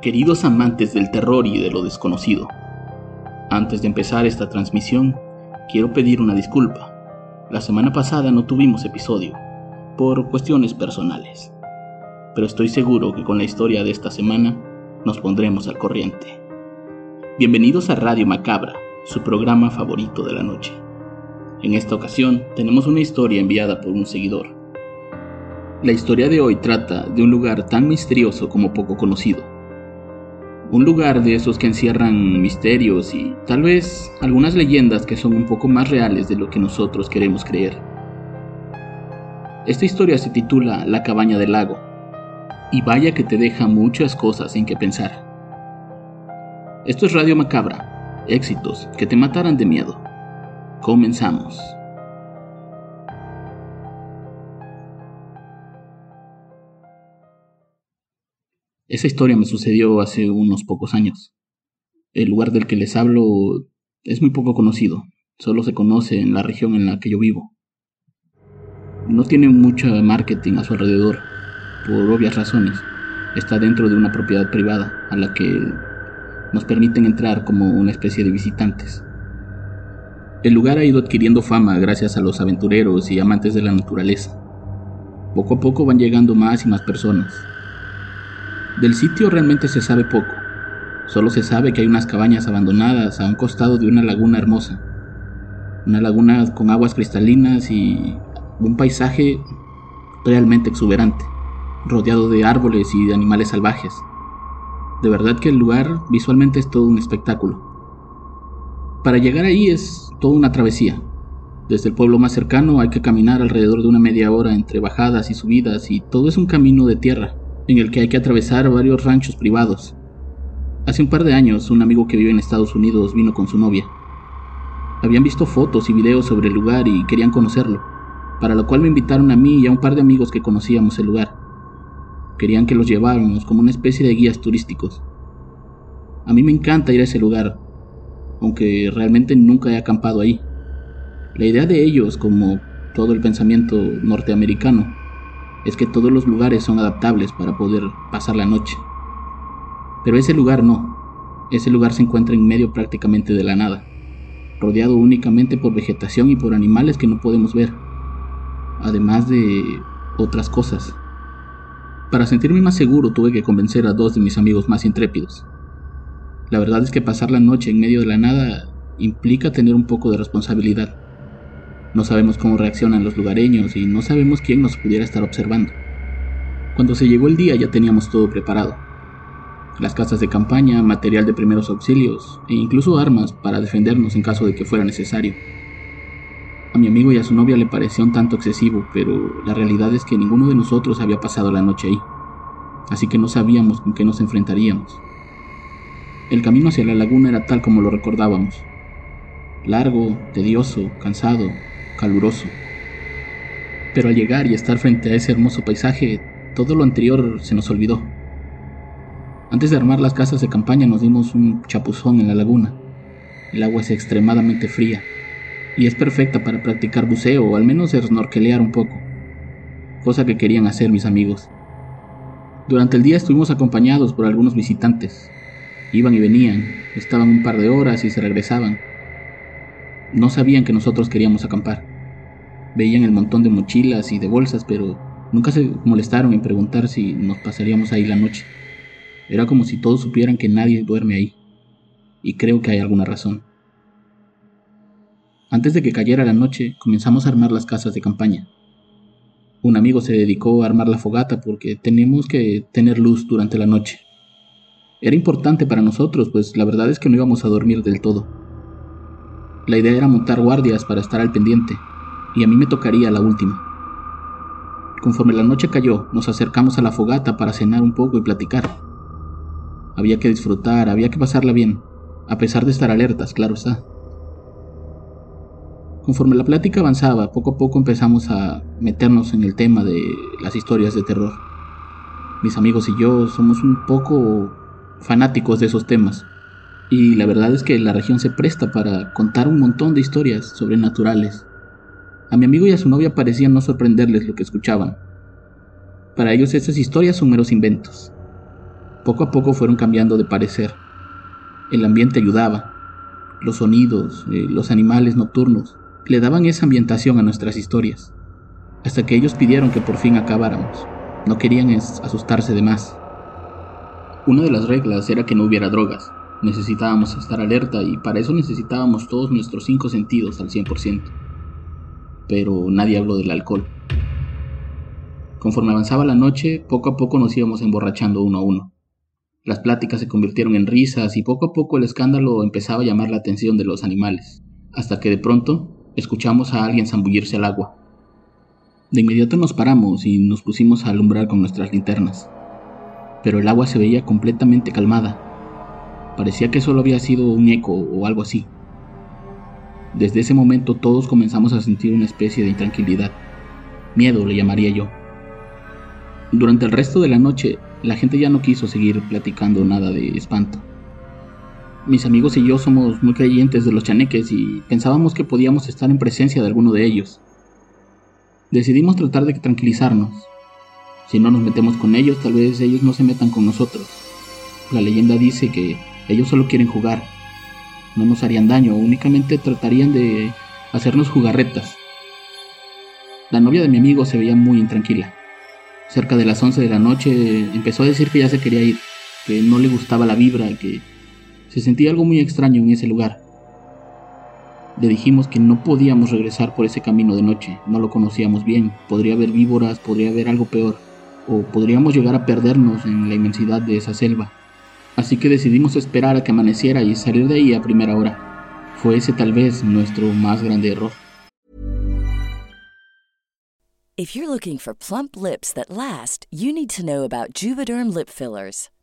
Queridos amantes del terror y de lo desconocido, antes de empezar esta transmisión, quiero pedir una disculpa. La semana pasada no tuvimos episodio, por cuestiones personales, pero estoy seguro que con la historia de esta semana nos pondremos al corriente. Bienvenidos a Radio Macabra, su programa favorito de la noche. En esta ocasión tenemos una historia enviada por un seguidor. La historia de hoy trata de un lugar tan misterioso como poco conocido un lugar de esos que encierran misterios y tal vez algunas leyendas que son un poco más reales de lo que nosotros queremos creer. Esta historia se titula La cabaña del lago, y vaya que te deja muchas cosas en que pensar. Esto es Radio Macabra, éxitos que te matarán de miedo. Comenzamos. Esa historia me sucedió hace unos pocos años. El lugar del que les hablo es muy poco conocido, solo se conoce en la región en la que yo vivo. No tiene mucho marketing a su alrededor, por obvias razones. Está dentro de una propiedad privada a la que nos permiten entrar como una especie de visitantes. El lugar ha ido adquiriendo fama gracias a los aventureros y amantes de la naturaleza. Poco a poco van llegando más y más personas, del sitio realmente se sabe poco. Solo se sabe que hay unas cabañas abandonadas a un costado de una laguna hermosa. Una laguna con aguas cristalinas y un paisaje realmente exuberante, rodeado de árboles y de animales salvajes. De verdad que el lugar visualmente es todo un espectáculo. Para llegar ahí es toda una travesía. Desde el pueblo más cercano hay que caminar alrededor de una media hora entre bajadas y subidas y todo es un camino de tierra en el que hay que atravesar varios ranchos privados. Hace un par de años, un amigo que vive en Estados Unidos vino con su novia. Habían visto fotos y videos sobre el lugar y querían conocerlo, para lo cual me invitaron a mí y a un par de amigos que conocíamos el lugar. Querían que los lleváramos como una especie de guías turísticos. A mí me encanta ir a ese lugar, aunque realmente nunca he acampado ahí. La idea de ellos, como todo el pensamiento norteamericano, es que todos los lugares son adaptables para poder pasar la noche. Pero ese lugar no. Ese lugar se encuentra en medio prácticamente de la nada, rodeado únicamente por vegetación y por animales que no podemos ver, además de otras cosas. Para sentirme más seguro tuve que convencer a dos de mis amigos más intrépidos. La verdad es que pasar la noche en medio de la nada implica tener un poco de responsabilidad. No sabemos cómo reaccionan los lugareños y no sabemos quién nos pudiera estar observando. Cuando se llegó el día ya teníamos todo preparado. Las casas de campaña, material de primeros auxilios e incluso armas para defendernos en caso de que fuera necesario. A mi amigo y a su novia le pareció un tanto excesivo, pero la realidad es que ninguno de nosotros había pasado la noche ahí, así que no sabíamos con qué nos enfrentaríamos. El camino hacia la laguna era tal como lo recordábamos, largo, tedioso, cansado, caluroso. Pero al llegar y estar frente a ese hermoso paisaje, todo lo anterior se nos olvidó. Antes de armar las casas de campaña nos dimos un chapuzón en la laguna. El agua es extremadamente fría y es perfecta para practicar buceo o al menos snorkelear un poco, cosa que querían hacer mis amigos. Durante el día estuvimos acompañados por algunos visitantes. Iban y venían, estaban un par de horas y se regresaban. No sabían que nosotros queríamos acampar. Veían el montón de mochilas y de bolsas, pero nunca se molestaron en preguntar si nos pasaríamos ahí la noche. Era como si todos supieran que nadie duerme ahí. Y creo que hay alguna razón. Antes de que cayera la noche, comenzamos a armar las casas de campaña. Un amigo se dedicó a armar la fogata porque teníamos que tener luz durante la noche. Era importante para nosotros, pues la verdad es que no íbamos a dormir del todo La idea era montar guardias para estar al pendiente, y a mí me tocaría la última. Conforme la noche cayó, nos acercamos a la fogata para cenar un poco y platicar. Había que disfrutar, había que pasarla bien, a pesar de estar alertas, claro está. Conforme la plática avanzaba, poco a poco empezamos a meternos en el tema de las historias de terror. Mis amigos y yo somos un poco fanáticos de esos temas, y la verdad es que la región se presta para contar un montón de historias sobrenaturales. A mi amigo y a su novia parecía no sorprenderles lo que escuchaban. Para ellos esas historias son meros inventos. Poco a poco fueron cambiando de parecer. El ambiente ayudaba. Los sonidos, eh, los animales nocturnos, le daban esa ambientación a nuestras historias, hasta que ellos pidieron que por fin acabáramos. No querían asustarse de más. Una de las reglas era que no hubiera drogas. Necesitábamos estar alerta y para eso necesitábamos todos nuestros cinco sentidos al 100%. Pero nadie habló del alcohol. Conforme avanzaba la noche, poco a poco nos íbamos emborrachando uno a uno. Las pláticas se convirtieron en risas y poco a poco el escándalo empezaba a llamar la atención de los animales, hasta que de pronto escuchamos a alguien zambullirse al agua. De inmediato nos paramos y nos pusimos a alumbrar con nuestras linternas, pero el agua se veía completamente calmada. Parecía que solo había sido un eco o algo así. Desde ese momento todos comenzamos a sentir una especie de intranquilidad, miedo le llamaría yo. Durante el resto de la noche, la gente ya no quiso seguir platicando nada de espanto mis amigos y yo somos muy creyentes de los chaneques y pensábamos que podíamos estar en presencia de alguno de ellos. Decidimos tratar de tranquilizarnos. Si no nos metemos con ellos, tal vez ellos no se metan con nosotros. La leyenda dice que ellos solo quieren jugar. No nos harían daño, únicamente tratarían de hacernos jugarretas. La novia de mi amigo se veía muy intranquila. Cerca de las 11 de la noche empezó a decir que ya se quería ir, que no le gustaba la vibra, que se sentía algo muy extraño en ese lugar. Le dijimos que no podíamos regresar por ese camino de noche, no lo conocíamos bien, podría haber víboras, podría haber algo peor, o podríamos llegar a perdernos en la inmensidad de esa selva. Así que decidimos esperar a que amaneciera y salir de ahí a primera hora. Fue ese tal vez nuestro más grande error. If you're looking for plump lips that last, you need to know about Juvederm lip fillers.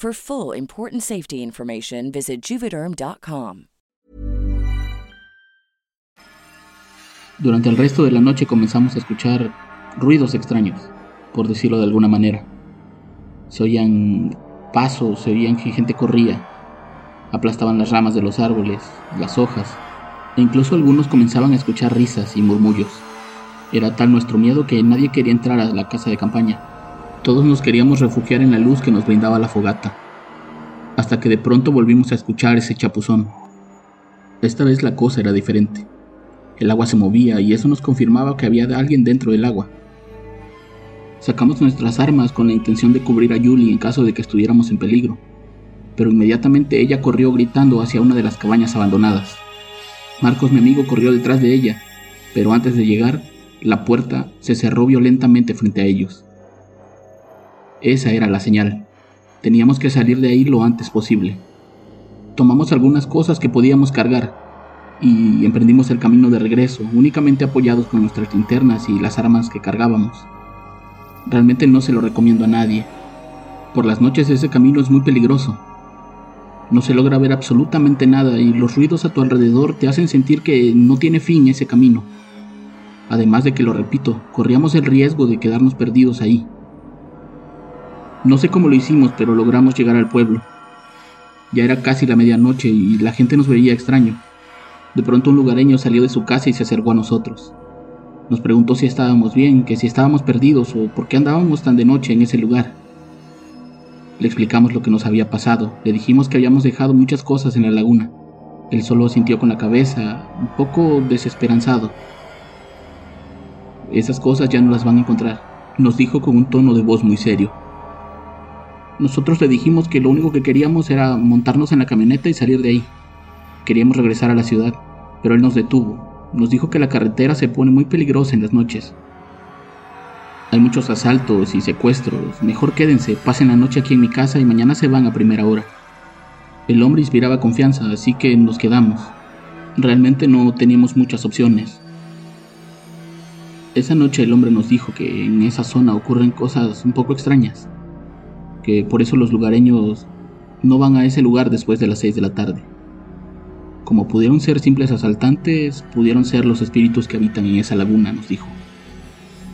For full important safety information, visit juvederm.com. Durante el resto de la noche comenzamos a escuchar ruidos extraños, por decirlo de alguna manera. Se oían pasos, se oían que gente corría, aplastaban las ramas de los árboles, las hojas, e incluso algunos comenzaban a escuchar risas y murmullos. Era tal nuestro miedo que nadie quería entrar a la casa de campaña. Todos nos queríamos refugiar en la luz que nos brindaba la fogata, hasta que de pronto volvimos a escuchar ese chapuzón. Esta vez la cosa era diferente. El agua se movía y eso nos confirmaba que había alguien dentro del agua. Sacamos nuestras armas con la intención de cubrir a Julie en caso de que estuviéramos en peligro, pero inmediatamente ella corrió gritando hacia una de las cabañas abandonadas. Marcos, mi amigo, corrió detrás de ella, pero antes de llegar, la puerta se cerró violentamente frente a ellos. Esa era la señal. Teníamos que salir de ahí lo antes posible. Tomamos algunas cosas que podíamos cargar y emprendimos el camino de regreso, únicamente apoyados con nuestras linternas y las armas que cargábamos. Realmente no se lo recomiendo a nadie. Por las noches ese camino es muy peligroso. No se logra ver absolutamente nada y los ruidos a tu alrededor te hacen sentir que no tiene fin ese camino. Además de que, lo repito, corríamos el riesgo de quedarnos perdidos ahí. No sé cómo lo hicimos, pero logramos llegar al pueblo. Ya era casi la medianoche y la gente nos veía extraño. De pronto un lugareño salió de su casa y se acercó a nosotros. Nos preguntó si estábamos bien, que si estábamos perdidos o por qué andábamos tan de noche en ese lugar. Le explicamos lo que nos había pasado, le dijimos que habíamos dejado muchas cosas en la laguna. Él solo sintió con la cabeza, un poco desesperanzado. Esas cosas ya no las van a encontrar, nos dijo con un tono de voz muy serio. Nosotros le dijimos que lo único que queríamos era montarnos en la camioneta y salir de ahí. Queríamos regresar a la ciudad, pero él nos detuvo. Nos dijo que la carretera se pone muy peligrosa en las noches. Hay muchos asaltos y secuestros. Mejor quédense, pasen la noche aquí en mi casa y mañana se van a primera hora. El hombre inspiraba confianza, así que nos quedamos. Realmente no teníamos muchas opciones. Esa noche el hombre nos dijo que en esa zona ocurren cosas un poco extrañas que por eso los lugareños no van a ese lugar después de las 6 de la tarde. Como pudieron ser simples asaltantes, pudieron ser los espíritus que habitan en esa laguna, nos dijo.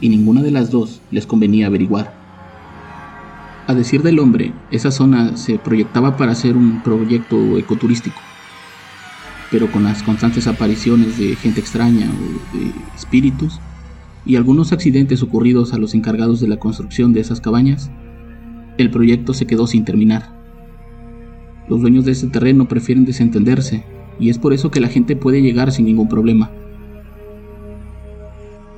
Y ninguna de las dos les convenía averiguar. A decir del hombre, esa zona se proyectaba para ser un proyecto ecoturístico, pero con las constantes apariciones de gente extraña o de espíritus y algunos accidentes ocurridos a los encargados de la construcción de esas cabañas, el proyecto se quedó sin terminar. Los dueños de ese terreno prefieren desentenderse y es por eso que la gente puede llegar sin ningún problema.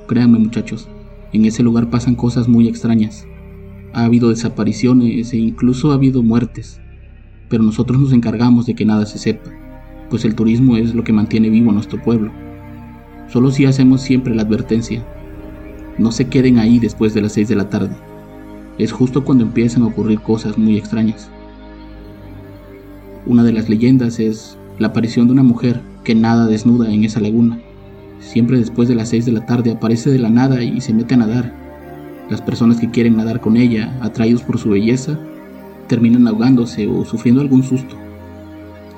Créanme muchachos, en ese lugar pasan cosas muy extrañas. Ha habido desapariciones e incluso ha habido muertes, pero nosotros nos encargamos de que nada se sepa, pues el turismo es lo que mantiene vivo a nuestro pueblo. Solo si hacemos siempre la advertencia, no se queden ahí después de las 6 de la tarde es justo cuando empiezan a ocurrir cosas muy extrañas. Una de las leyendas es la aparición de una mujer que nada desnuda en esa laguna. Siempre después de las 6 de la tarde aparece de la nada y se mete a nadar. Las personas que quieren nadar con ella, atraídos por su belleza, terminan ahogándose o sufriendo algún susto.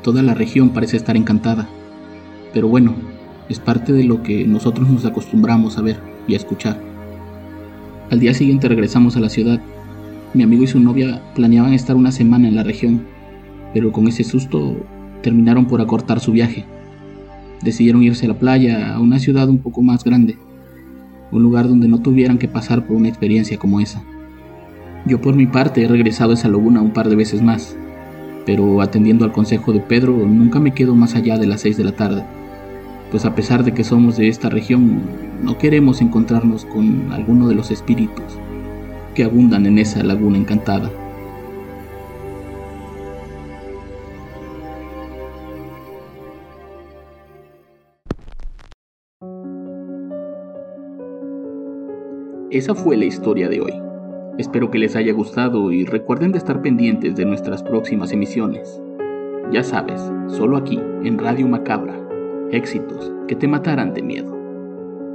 Toda la región parece estar encantada. Pero bueno, es parte de lo que nosotros nos acostumbramos a ver y a escuchar. Al día siguiente regresamos a la ciudad. Mi amigo y su novia planeaban estar una semana en la región, pero con ese susto terminaron por acortar su viaje. Decidieron irse a la playa, a una ciudad un poco más grande, un lugar donde no tuvieran que pasar por una experiencia como esa. Yo por mi parte he regresado a esa laguna un par de veces más, pero atendiendo al consejo de Pedro nunca me quedo más allá de las 6 de la tarde pues a pesar de que somos de esta región, no queremos encontrarnos con alguno de los espíritus que abundan en esa laguna encantada. Esa fue la historia de hoy. Espero que les haya gustado y recuerden de estar pendientes de nuestras próximas emisiones. Ya sabes, solo aquí, en Radio Macabra, éxitos que te matarán de miedo.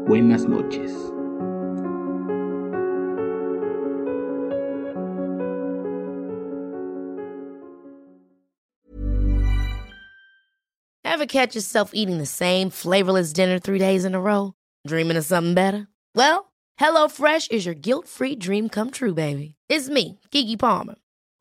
Buenas noches. Ever catch yourself eating the same flavorless dinner three days in a row? Dreaming of something better? Well, HelloFresh is your guilt-free dream come true, baby. It's me, Kiki Palmer.